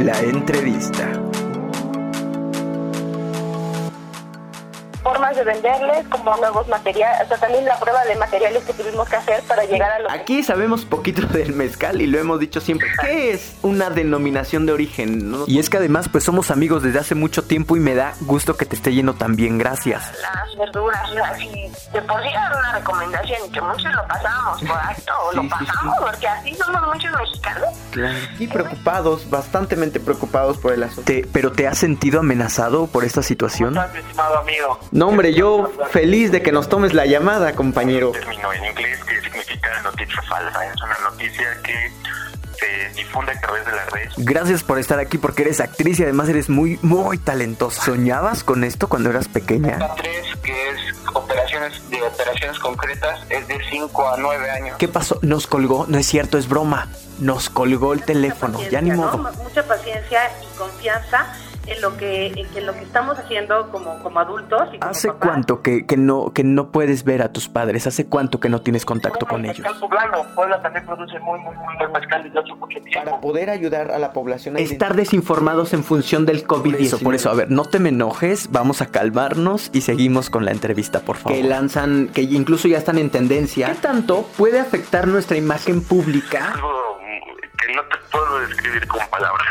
La entrevista. De venderles como nuevos materiales, o sea, también la prueba de materiales que tuvimos que hacer para llegar a lo Aquí sabemos poquito del mezcal y lo hemos dicho siempre. ¿Qué es una denominación de origen? Y es que además pues somos amigos desde hace mucho tiempo y me da gusto que te esté yendo tan bien, gracias. Las verduras, así, de por sí era una recomendación que muchos lo pasamos por alto, o lo pasamos porque así somos muchos mexicanos. Claro. Y preocupados, bastantemente preocupados por el asunto. ¿Pero te has sentido amenazado por esta situación? ¿Cómo estás, mi estimado amigo? No, hombre, yo feliz de que nos tomes la llamada, compañero. Término en inglés que significa noticia falsa. Es una noticia que se difunde a través de las redes. Gracias por estar aquí porque eres actriz y además eres muy, muy talentosa. ¿Soñabas con esto cuando eras pequeña? La 3, que es operaciones de operaciones concretas, es de 5 a 9 años. ¿Qué pasó? Nos colgó, no es cierto, es broma. Nos colgó el teléfono, ya ni modo. ¿no? Mucha paciencia y confianza en lo que, en lo que estamos haciendo como, como adultos. Y como ¿Hace papás. cuánto que, que no, que no puedes ver a tus padres? ¿Hace cuánto que no tienes contacto con ellos? Mezcal poblano. Puebla también produce muy, muy, muy buen mezcal desde hace mucho tiempo. Para poder ayudar a la población a estar desinformados en función del COVID-19. Por eso, a ver, no te me enojes, vamos a calmarnos y seguimos con la entrevista, por favor. Que lanzan, que incluso ya están en tendencia. ¿Qué tanto puede afectar nuestra imagen pública? No te puedo describir con palabras.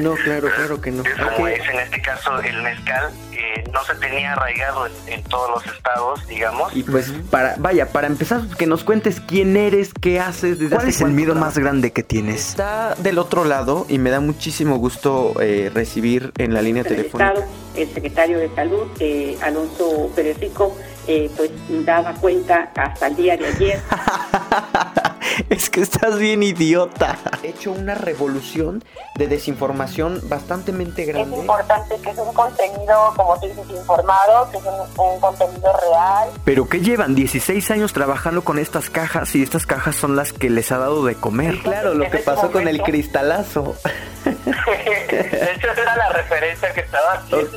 No, claro, claro que no. Es como es en este caso el mezcal, que no se tenía arraigado en, en todos los estados, digamos. Y pues, para, vaya, para empezar, que nos cuentes quién eres, qué haces, desde ¿Cuál es el miedo más grande que tienes? Está del otro lado y me da muchísimo gusto eh, recibir en la línea telefónica. Estado, el secretario de Salud, eh, Alonso Pérez Rico, eh, pues daba cuenta hasta el día de ayer. es que estás bien idiota. He hecho una revolución de desinformación bastante grande. Es importante que es un contenido, como tú dices, informado, que es un, un contenido real. Pero que llevan 16 años trabajando con estas cajas y estas cajas son las que les ha dado de comer. claro, lo que ese pasó con el cristalazo. De hecho, esa era la referencia que estaba haciendo.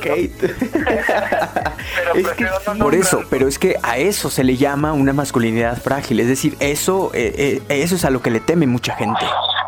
Pero Es que no por eso, pero es que a eso se le llama una masculinidad frágil. Es decir, eso, eh, eh, eso es a lo que le teme mucha gente.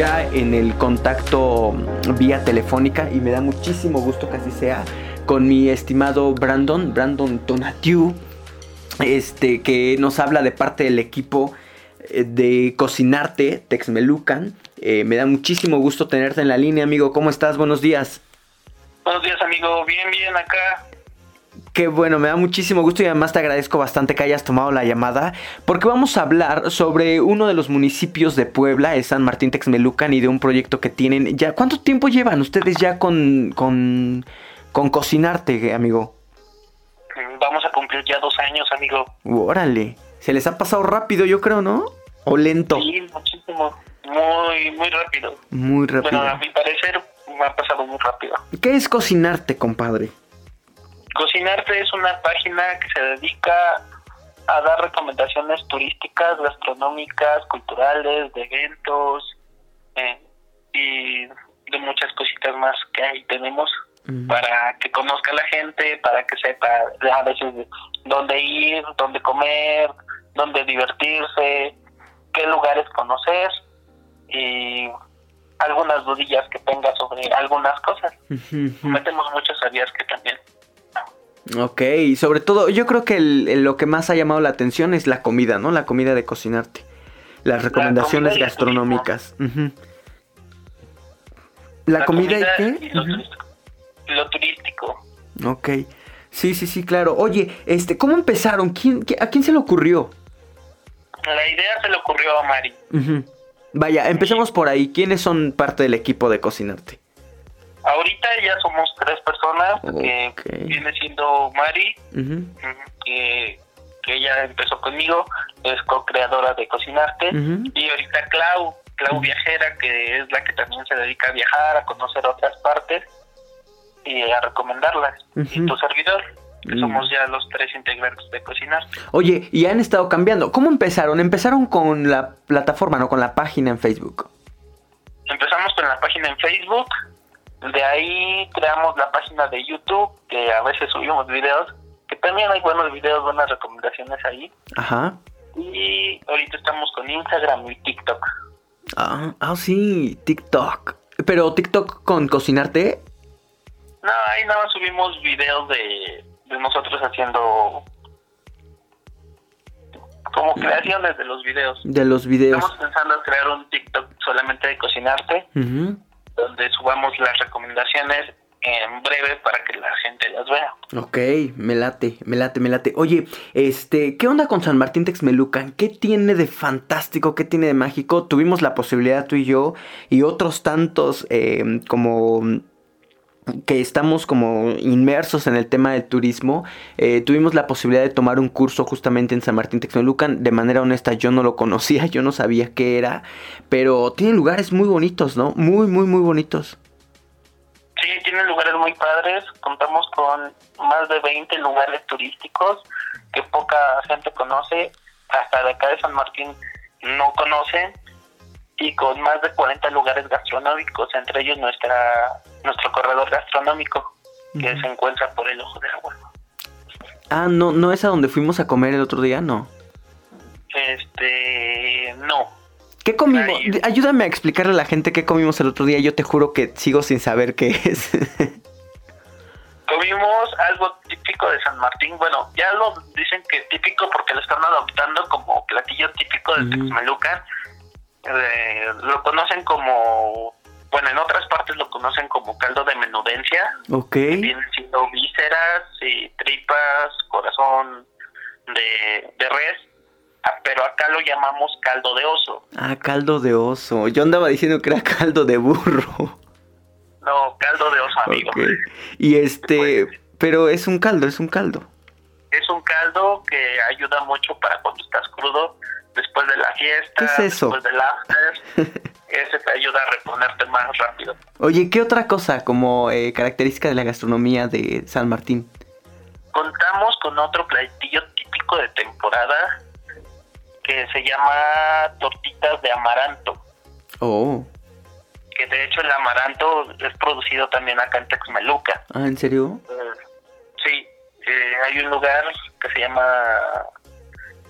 Ya en el contacto vía telefónica y me da muchísimo gusto que así sea con mi estimado Brandon, Brandon Donatiu, este, que nos habla de parte del equipo eh, de Cocinarte, Texmelucan. Eh, me da muchísimo gusto tenerte en la línea, amigo. ¿Cómo estás? Buenos días. Buenos días, amigo. Bien, bien, acá. Qué bueno, me da muchísimo gusto y además te agradezco bastante que hayas tomado la llamada porque vamos a hablar sobre uno de los municipios de Puebla, es San Martín Texmelucan y de un proyecto que tienen ya. ¿Cuánto tiempo llevan ustedes ya con, con, con cocinarte, amigo? Vamos a cumplir ya dos años, amigo. Órale, se les ha pasado rápido, yo creo, ¿no? O lento. Sí, muchísimo. Muy, muy rápido. Muy rápido. Bueno, a mi parecer me ha pasado muy rápido. ¿Qué es cocinarte, compadre? Cocinarte es una página que se dedica a dar recomendaciones turísticas, gastronómicas, culturales, de eventos eh, y de muchas cositas más que ahí tenemos para que conozca la gente, para que sepa a veces de dónde ir, dónde comer, dónde divertirse, qué lugares conocer y algunas dudillas que tenga sobre algunas cosas. Metemos muchos sabías que también. Ok, y sobre todo, yo creo que el- lo que más ha llamado la atención es la comida, ¿no? La comida de cocinarte. Las recomendaciones comida gastronómicas. ¿La, comida, y qué? y lo, turístico. lo turístico. Ok. Sí, sí, sí, claro. Oye, este, ¿cómo empezaron? ¿Quién, qué- ¿A quién se le ocurrió? La idea se le ocurrió a Mari. Vaya, empecemos por ahí. ¿Quiénes son parte del equipo de Cocinarte? Ahorita ya somos tres personas, que viene siendo Mari, que, que ella empezó conmigo, es co-creadora de Cocinarte, Ujú. y ahorita Clau, Clau Viajera, que es la que también se dedica a viajar, a conocer otras partes y a recomendarlas. Y tu servidor, que somos ya los tres integrantes de Cocinarte. Oye, y han estado cambiando. ¿Cómo empezaron? Empezaron con la plataforma, no con la página en Facebook. Empezamos con la página en Facebook, de ahí creamos la página de YouTube, que a veces subimos videos, que también hay buenos videos, buenas recomendaciones ahí. Ajá. Y ahorita estamos con Instagram y TikTok. Ah, ah, sí, TikTok. Pero TikTok con Cocinarte. No, ahí nada más subimos videos de, de nosotros haciendo como creaciones de los videos. De los videos. Estamos pensando en crear un TikTok solamente de cocinarte, Ujú. Donde subamos las recomendaciones en breve para que la gente las vea. Ok, me late, me late, me late. Oye, este, ¿qué onda con San Martín Texmelucan? ¿Qué tiene de fantástico? ¿Qué tiene de mágico? Tuvimos la posibilidad tú y yo y otros tantos eh, como que estamos como inmersos en el tema del turismo, eh, tuvimos la posibilidad de tomar un curso justamente en San Martín Texmelucan. De manera honesta, yo no lo conocía, yo no sabía qué era, pero tiene lugares muy bonitos, ¿no? Muy, muy, muy bonitos. Sí, tienen lugares muy padres. Contamos con más de 20 lugares turísticos que poca gente conoce. Hasta de acá de San Martín no conocen. Y con más de 40 lugares gastronómicos, entre ellos nuestra nuestro corredor gastronómico, que se encuentra por el Ojo de Agua. Ah, no, no es a donde fuimos a comer el otro día, no. Este, no. ¿Qué comimos? Ahí. Ayúdame a explicarle a la gente qué comimos el otro día. Yo te juro que sigo sin saber qué es. Comimos algo típico de San Martín. Bueno, ya lo dicen que típico porque lo están adoptando como platillo típico de Ujú. Texmelucan. Eh, lo conocen como, bueno, en otras partes lo conocen como caldo de menudencia. ok. Vienen siendo vísceras y tripas, corazón de, de res. Ah, Pero acá lo llamamos caldo de oso. Ah, caldo de oso. Yo andaba diciendo que era caldo de burro. No, caldo de oso, amigo. Ok. Y este, pero es un caldo, es un caldo. Es un caldo que ayuda mucho para cuando estás crudo, de la fiesta, ¿Qué es eso? después del after. ese te ayuda a reponerte más rápido. Oye, ¿qué otra cosa como eh, característica de la gastronomía de San Martín? Contamos con otro platillo típico de temporada que se llama tortitas de amaranto, Oh, que de hecho el amaranto es producido también acá en Texmeluca. ah, ¿en serio? Eh, sí, eh, hay un lugar que se llama...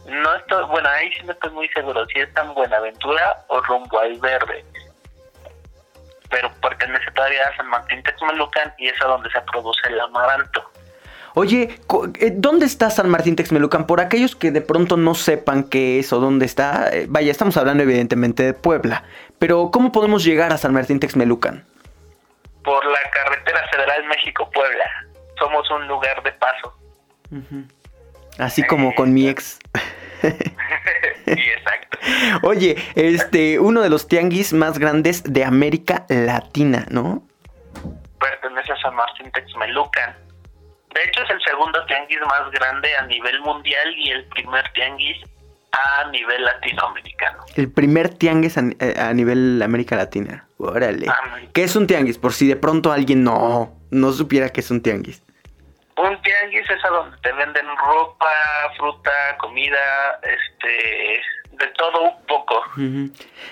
No estoy, bueno, ahí sí no estoy muy seguro si es tan Buenaventura o rumbo al Verde. Pero pertenece todavía a San Martín Texmelucan y es a donde se produce el amaranto. Oye, eh, ¿dónde está San Martín Texmelucan? Por aquellos que de pronto no sepan qué es o dónde está, eh, vaya, estamos hablando evidentemente de Puebla, pero ¿cómo podemos llegar a San Martín Texmelucan? Por la carretera federal México-Puebla. Somos un lugar de paso. Así como con mi ex. sí, exacto. Oye, este, uno de los tianguis más grandes de América Latina, ¿no? Pertenece a San Martín Texmelucan. De hecho, es el segundo tianguis más grande a nivel mundial y el primer tianguis a nivel latinoamericano. El primer tianguis a, eh, a nivel América Latina. Órale. América. ¿Qué es un tianguis? Por si de pronto alguien no, no supiera que es un tianguis. Un tianguis es a donde te venden ropa, fruta, comida, este, de todo un poco.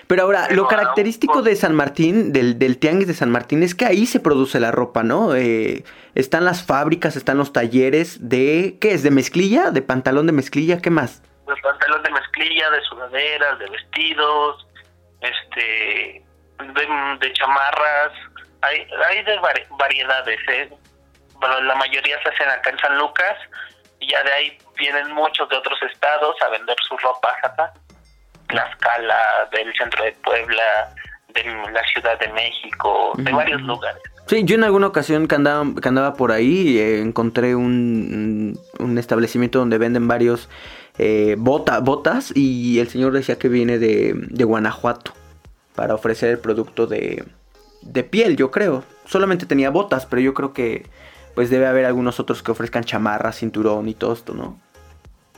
Pero ahora, Pero lo característico de San Martín, del, del tianguis de San Martín, es que ahí se produce la ropa, ¿no? Eh, están las fábricas, están los talleres de... ¿Qué es? ¿De mezclilla? ¿De pantalón de mezclilla? ¿Qué más? De pantalón de mezclilla, de sudaderas, de vestidos, este, de, de chamarras, hay, hay de vari- variedades, ¿eh? Bueno, la mayoría se hacen acá en San Lucas y ya de ahí vienen muchos de otros estados a vender sus ropas acá. Tlaxcala, del centro de Puebla, de la Ciudad de México, de varios lugares. Sí, yo en alguna ocasión que andaba, que andaba por ahí eh, encontré un, un establecimiento donde venden varios eh, bota, botas y el señor decía que viene de, de Guanajuato para ofrecer el producto de, de piel, yo creo. Solamente tenía botas, pero yo creo que pues debe haber algunos otros que ofrezcan chamarra, cinturón y todo esto, ¿no?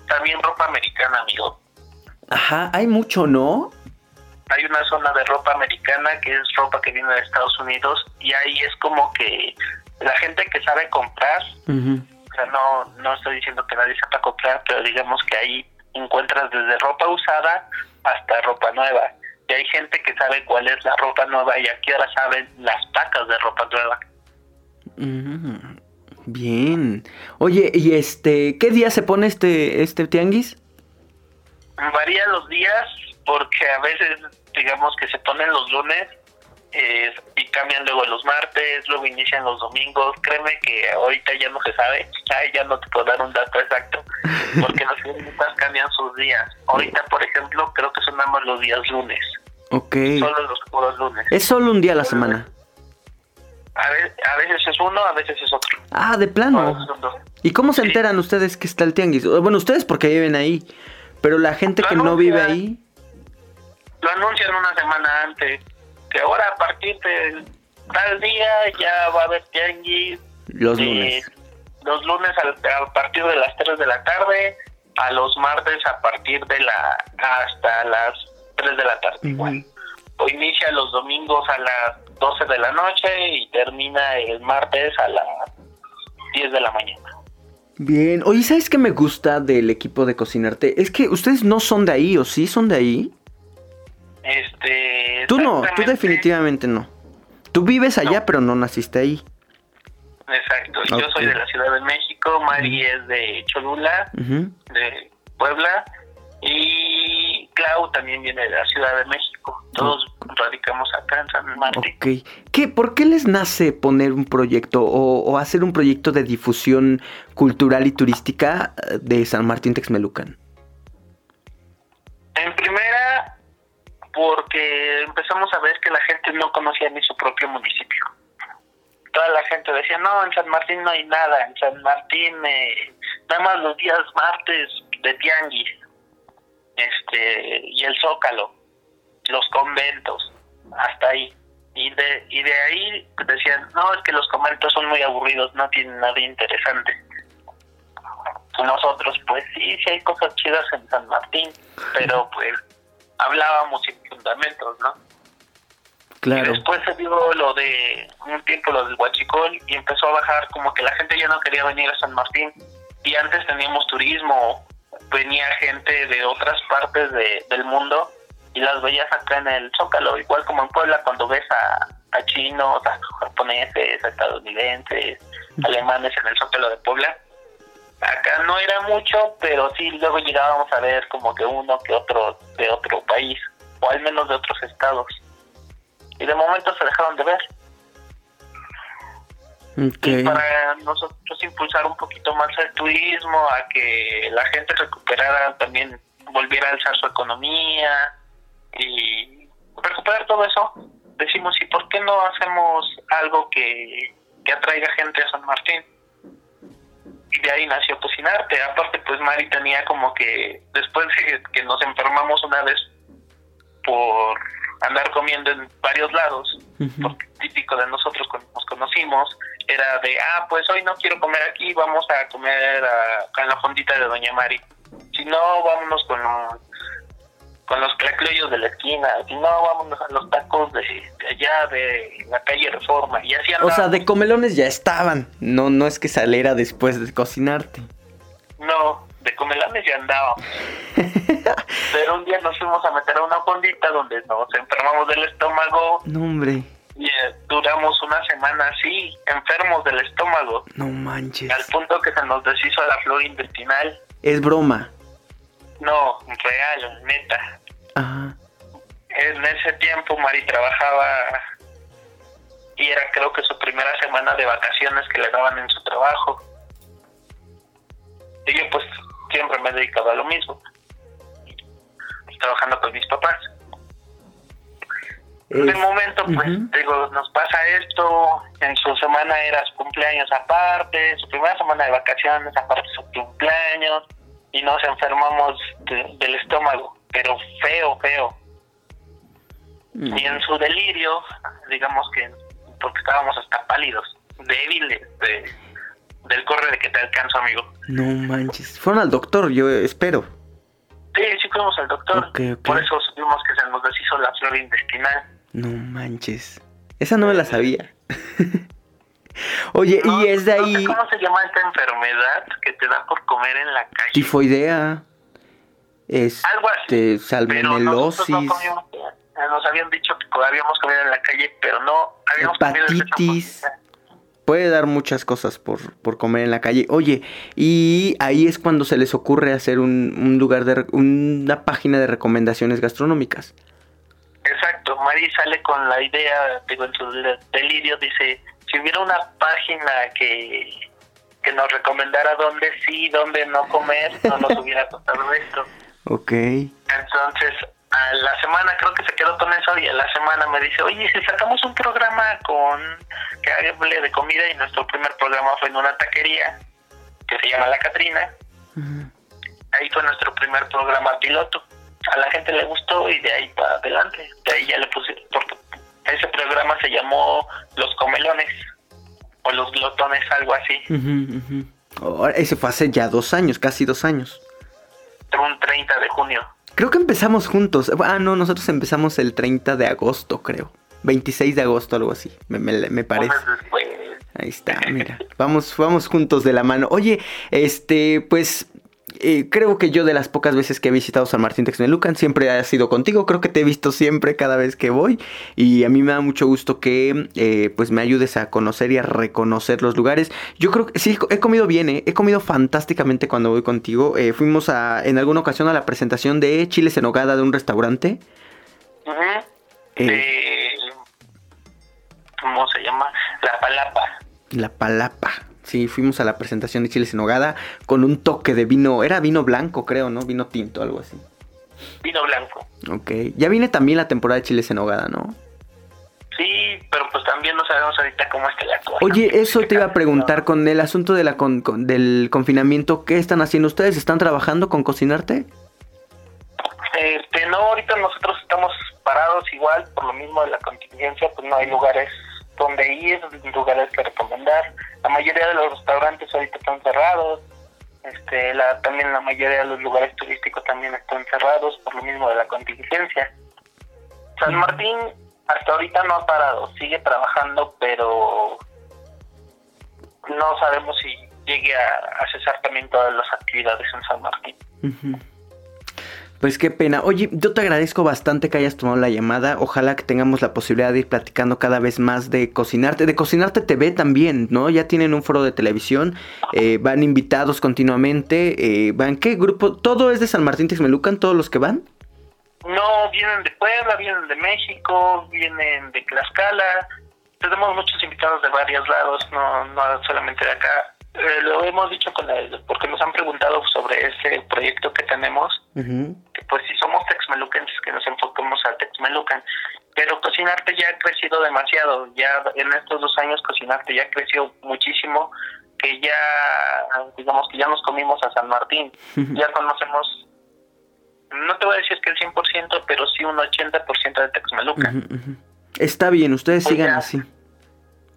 También ropa americana, amigo. Ajá, hay mucho, ¿no? Hay una zona de ropa americana que es ropa que viene de Estados Unidos y ahí es como que la gente que sabe comprar, o sea, no, no estoy diciendo que nadie sepa comprar, pero digamos que ahí encuentras desde ropa usada hasta ropa nueva. Y hay gente que sabe cuál es la ropa nueva y aquí ahora saben las tacas de ropa nueva. Mm, Bien. Oye, ¿y este qué día se pone este este tianguis? Varía los días porque a veces, digamos que se ponen los lunes eh, y cambian luego los martes, luego inician los domingos. Créeme que ahorita ya no se sabe, Ay, ya no te puedo dar un dato exacto porque los tiendas cambian sus días. Ahorita, por ejemplo, creo que son más los días lunes, Ok. solo los puros lunes. Es solo un día a la semana. A, ve- a veces es uno, a veces es otro. Ah, de plano. ¿Y cómo se Sí. enteran ustedes que está el tianguis? Bueno, ustedes porque viven ahí, pero la gente Lo que no vive ahí. Lo anuncian una semana antes, que ahora a partir de tal día ya va a haber tianguis Los Eh, lunes. los lunes al- a, partir de las 3 de la tarde, a los martes a partir de la hasta las 3 de la tarde igual. O inicia los domingos a las 12 de la noche y termina el martes a las 10 de la mañana. Bien. Oye, ¿sabes qué me gusta del equipo de cocinarte? Es que ustedes no son de ahí, ¿o sí son de ahí? Este Tú no, tú definitivamente no. Tú vives allá, No. pero no naciste ahí. Exacto, yo Ok. soy de la Ciudad de México, Mari es de Cholula, de Puebla y Clau también viene de la Ciudad de México. Todos radicamos acá en San Martín. Ok. ¿Qué, ¿Por qué les nace poner un proyecto o, o hacer un proyecto de difusión cultural y turística eh, de San Martín Texmelucan? En primera, porque empezamos a ver que la gente no conocía ni su propio municipio. Toda la gente decía, no, en San Martín no hay nada, en San Martín eh, nada más los días martes de tianguis, este, y el zócalo, los conventos, hasta ahí. Y de, y de ahí decían, no, es que los conventos son muy aburridos, no tienen nada interesante. Nosotros, pues sí, sí hay cosas chidas en San Martín, pero pues hablábamos sin fundamentos, ¿no? Y Claro. después se dio lo de un tiempo lo del huachicol y empezó a bajar como que la gente ya no quería venir a San Martín y antes teníamos turismo, venía gente de otras partes de- del mundo y las veías acá en el Zócalo, igual como en Puebla cuando ves a, a chinos, a japoneses, a estadounidenses, alemanes en el Zócalo de Puebla. Acá no era mucho, pero sí luego llegábamos a ver como que uno que otro de otro país, o al menos de otros estados y de momento se dejaron de ver. Y para nosotros impulsar un poquito más el turismo, a que la gente recuperara también, volviera a alzar su economía y recuperar todo eso, decimos, ¿y por qué no hacemos algo que, que atraiga gente a San Martín? Y de ahí nació Cocinarte. Aparte, pues Mari tenía como que, después de que nos enfermamos una vez por andar comiendo en varios lados, Ujú. porque típico de nosotros cuando nos conocimos, era de, ah, pues hoy no quiero comer aquí, vamos a comer a, a la fondita de Doña Mari. Si no, vámonos con los, con los clacloyos de la esquina. No, vámonos a los tacos de, de allá, de la calle Reforma. Y así O sea, de comelones ya estaban. No, no es que saliera después de cocinarte. No, de comelones ya andábamos. Pero un día nos fuimos a meter a una fondita donde nos enfermamos del estómago No, hombre. y eh, duramos una semana así, enfermos del estómago. No manches. Al punto que se nos deshizo la flora intestinal. Es broma. No, real, neta. Ajá. En ese tiempo Mari trabajaba y era creo que su primera semana de vacaciones que le daban en su trabajo. Y yo pues siempre me he dedicado a lo mismo. Trabajando con mis papás. De momento, pues, digo, nos pasa esto, en su semana era su cumpleaños aparte, su primera semana de vacaciones aparte su cumpleaños, y nos enfermamos de- del estómago, pero feo, feo. Mm. Y en su delirio, digamos que, porque estábamos hasta pálidos, débiles, de, del corre de que te alcanzo, amigo. No manches. Fueron al doctor, yo espero. Sí, sí fuimos al doctor. Por eso supimos que se nos deshizo la flora intestinal. No manches. Esa no me la sabía. Oye, No, y es de no sé ahí ¿Cómo se llama esta enfermedad que te da por comer en la calle? tifoidea. Algo Este, así. Pero nosotros salmonelosis, no eh, nos habían dicho que habíamos comido en la calle, pero no habíamos comido Hepatitis. cosita. puede dar muchas cosas por, por comer en la calle. Oye, y ahí es cuando se les ocurre hacer un, un lugar de una página de recomendaciones gastronómicas. Exacto, Mari sale con la idea, digo, en su de- delirio, dice, si hubiera una página que, que nos recomendara dónde sí, dónde no comer, no nos hubiera costado esto. Ok. Entonces, a la semana creo que se quedó con eso y a la semana me dice, oye, si sacamos un programa con que hable de comida y nuestro primer programa fue en una taquería que se llama La Catrina, ahí fue nuestro primer programa piloto. A la gente le gustó y de ahí para adelante. De ahí ya le puse, porque ese programa se llamó Los Comelones o Los Glotones, algo así. Ujú, ujú. Ahora, ese fue hace ya dos años, casi dos años. Un 30 de junio. Creo que empezamos juntos. Ah, no, nosotros empezamos el 30 de agosto, creo. 26 de agosto, algo así, me, me- me parece. Ahí está, mira. Vamos, vamos juntos de la mano. Oye, este, pues eh, creo que yo de las pocas veces que he visitado San Martín Texmelucan siempre ha sido contigo. Creo que te he visto siempre cada vez que voy. Y a mí me da mucho gusto que eh, pues me ayudes a conocer y a reconocer los lugares. Yo creo que sí, he comido bien, ¿eh? He comido fantásticamente cuando voy contigo. Eh, fuimos a, en alguna ocasión a la presentación de chiles en hogada de un restaurante. De- ¿Cómo se llama? La Palapa. La Palapa. Sí, fuimos a la presentación de chiles en hogada con un toque de vino. Era vino blanco, creo, ¿no? Vino tinto, algo así. Vino blanco. Ok. Ya viene también la temporada de chiles en hogada, ¿no? Sí, pero pues también no sabemos ahorita cómo está la cosa. Oye, eso te iba a preguntar con el asunto de la con- con- del confinamiento. ¿Qué están haciendo ustedes? ¿Están trabajando con cocinarte? Este, no, ahorita nosotros estamos parados igual, por lo mismo de la contingencia, pues no hay lugares donde ir, lugares que recomendar. La mayoría de los restaurantes ahorita están cerrados. Este, la, también la mayoría de los lugares turísticos también están cerrados por lo mismo de la contingencia. San Martín hasta ahorita no ha parado, sigue trabajando, pero no sabemos si llegue a, a cesar también todas las actividades en San Martín. Pues qué pena. Oye, yo te agradezco bastante que hayas tomado la llamada. Ojalá que tengamos la posibilidad de ir platicando cada vez más de cocinarte. De cocinarte TV también, ¿no? Ya tienen un foro de televisión. eh, van invitados continuamente. eh, ¿Van qué grupo? ¿Todo es de San Martín Texmelucan? ¿Todos los que van? No, vienen de Puebla, vienen de México, vienen de Tlaxcala. Tenemos muchos invitados de varios lados, no, no solamente de acá. Eh, lo hemos dicho con el, porque nos han preguntado sobre ese proyecto que tenemos, que pues si somos texmelucantes que nos enfocamos a Texmelucan, pero Cocinarte ya ha crecido demasiado, ya en estos dos años Cocinarte ya creció muchísimo, que ya, digamos que ya nos comimos a San Martín, ya conocemos, no te voy a decir que el 100%, pero sí un 80% de Texmelucan. Ujú, ujú. Está bien, ustedes Pues sigan ya. así.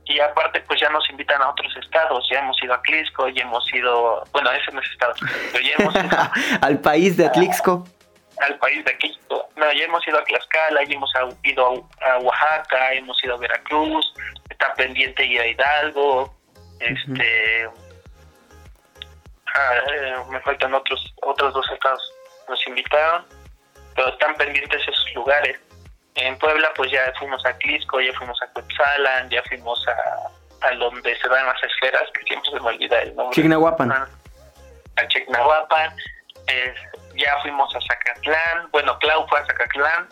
Y aparte, pues ya nos invitan a otros estados. Ya hemos ido a Clisco, ya hemos ido. Bueno, ese no es estado, pero ya hemos ido Al país de Atlixco. al país de Clisco. No, ya hemos ido a Tlaxcala, ya hemos ido a, a Oaxaca, hemos ido a Veracruz. Está pendiente ir a Hidalgo. Este. ah, eh, me faltan otros otros dos estados. Nos invitaron, pero están pendientes esos lugares. En Puebla, pues ya fuimos a Clisco, ya fuimos a Cuetzalan, ya fuimos a, a donde se dan las esferas, que siempre se me olvida el nombre. Chignahuapan. Ah, A Chignahuapan. eh, ya fuimos a Zacatlán. Bueno, Clau fue a Zacatlán.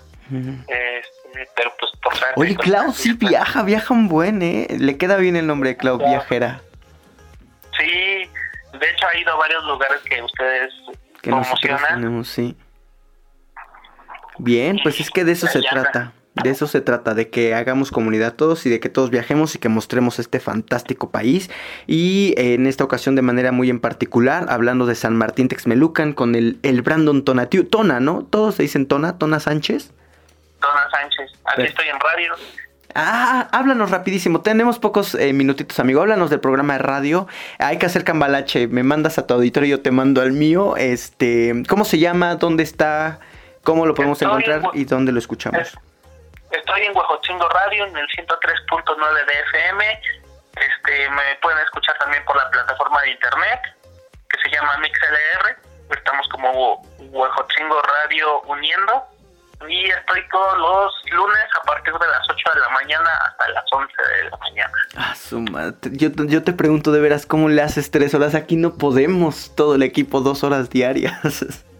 Este, pero pues por Oye, Clau sí viaja, viaja un buen, ¿eh? Le queda bien el nombre de Clau Claro. Viajera. Sí, de hecho ha ido a varios lugares que ustedes Que promocionan. tenemos, sí. Bien, pues es que de eso se trata. De eso se trata, de que hagamos comunidad todos y de que todos viajemos y que mostremos este fantástico país. Y en esta ocasión de manera muy en particular, hablando de San Martín Texmelucan con el, el Brandon Tonatiu. Tona, ¿no? Todos se dicen Tona, Tona Sánchez. Tona Sánchez, aquí estoy en radio. Ah, háblanos rapidísimo. Tenemos pocos eh, minutitos, amigo. Háblanos del programa de radio. Hay que hacer cambalache. Me mandas a tu auditorio, yo te mando al mío. Este, ¿cómo se llama? ¿Dónde está? ¿Cómo lo podemos encontrar y dónde lo escuchamos? Estoy en Huejotzingo Radio en el 103.9 de FM. Este, me pueden escuchar también por la plataforma de internet que se llama MixLR. Estamos como Huejotzingo Radio uniendo y estoy todos los lunes a partir de las 8 de la mañana hasta las 11 de la mañana. Ah, su Yo, yo te pregunto de veras, ¿cómo le haces tres horas? Aquí no podemos, todo el equipo, dos horas diarias.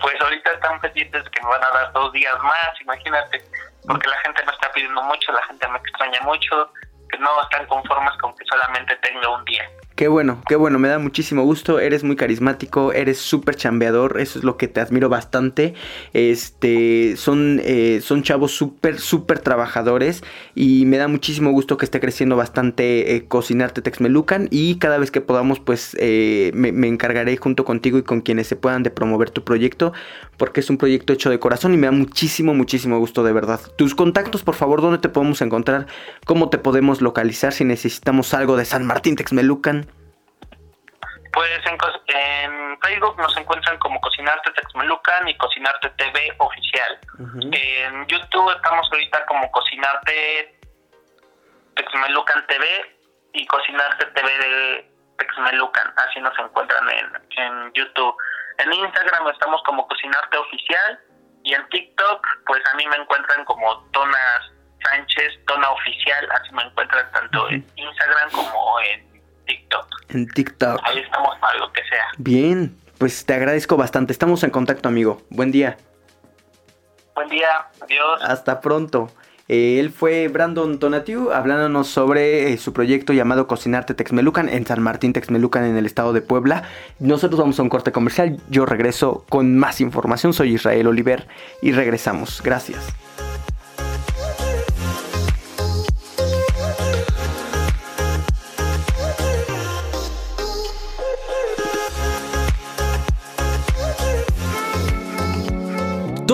pues ahorita están pendientes que me van a dar dos días más, imagínate, porque la gente me está pidiendo mucho, la gente me extraña mucho, que no están conformes con que solamente tenga un día. Qué bueno, qué bueno, me da muchísimo gusto, eres muy carismático, eres súper chambeador, eso es lo que te admiro bastante. Este, son, eh, son chavos súper, súper trabajadores y me da muchísimo gusto que esté creciendo bastante eh, Cocinarte Texmelucan y cada vez que podamos pues eh, me, me, encargaré junto contigo y con quienes se puedan de promover tu proyecto porque es un proyecto hecho de corazón y me da muchísimo, muchísimo gusto de verdad. Tus contactos, por favor, ¿dónde te podemos encontrar? ¿Cómo te podemos localizar si necesitamos algo de San Martín Texmelucan? Pues en, Facebook nos encuentran como Cocinarte Texmelucan y Cocinarte TV Oficial. En YouTube estamos ahorita como Cocinarte Texmelucan TV y Cocinarte TV de Texmelucan. Así nos encuentran en, en YouTube. En Instagram estamos como Cocinarte Oficial y en TikTok pues a mí me encuentran como Tonas Sánchez, Tona Oficial. Así me encuentran tanto en Instagram como en TikTok. En TikTok. Ahí estamos para lo que sea. Bien, pues te agradezco bastante. Estamos en contacto, amigo. Buen día. Buen día, adiós. Hasta pronto. Eh, él fue Brandon Tonatiu hablándonos sobre eh, su proyecto llamado Cocinarte Texmelucan en San Martín Texmelucan en el estado de Puebla. Nosotros vamos a un corte comercial. Yo regreso con más información. Soy Israel Oliver y regresamos. Gracias.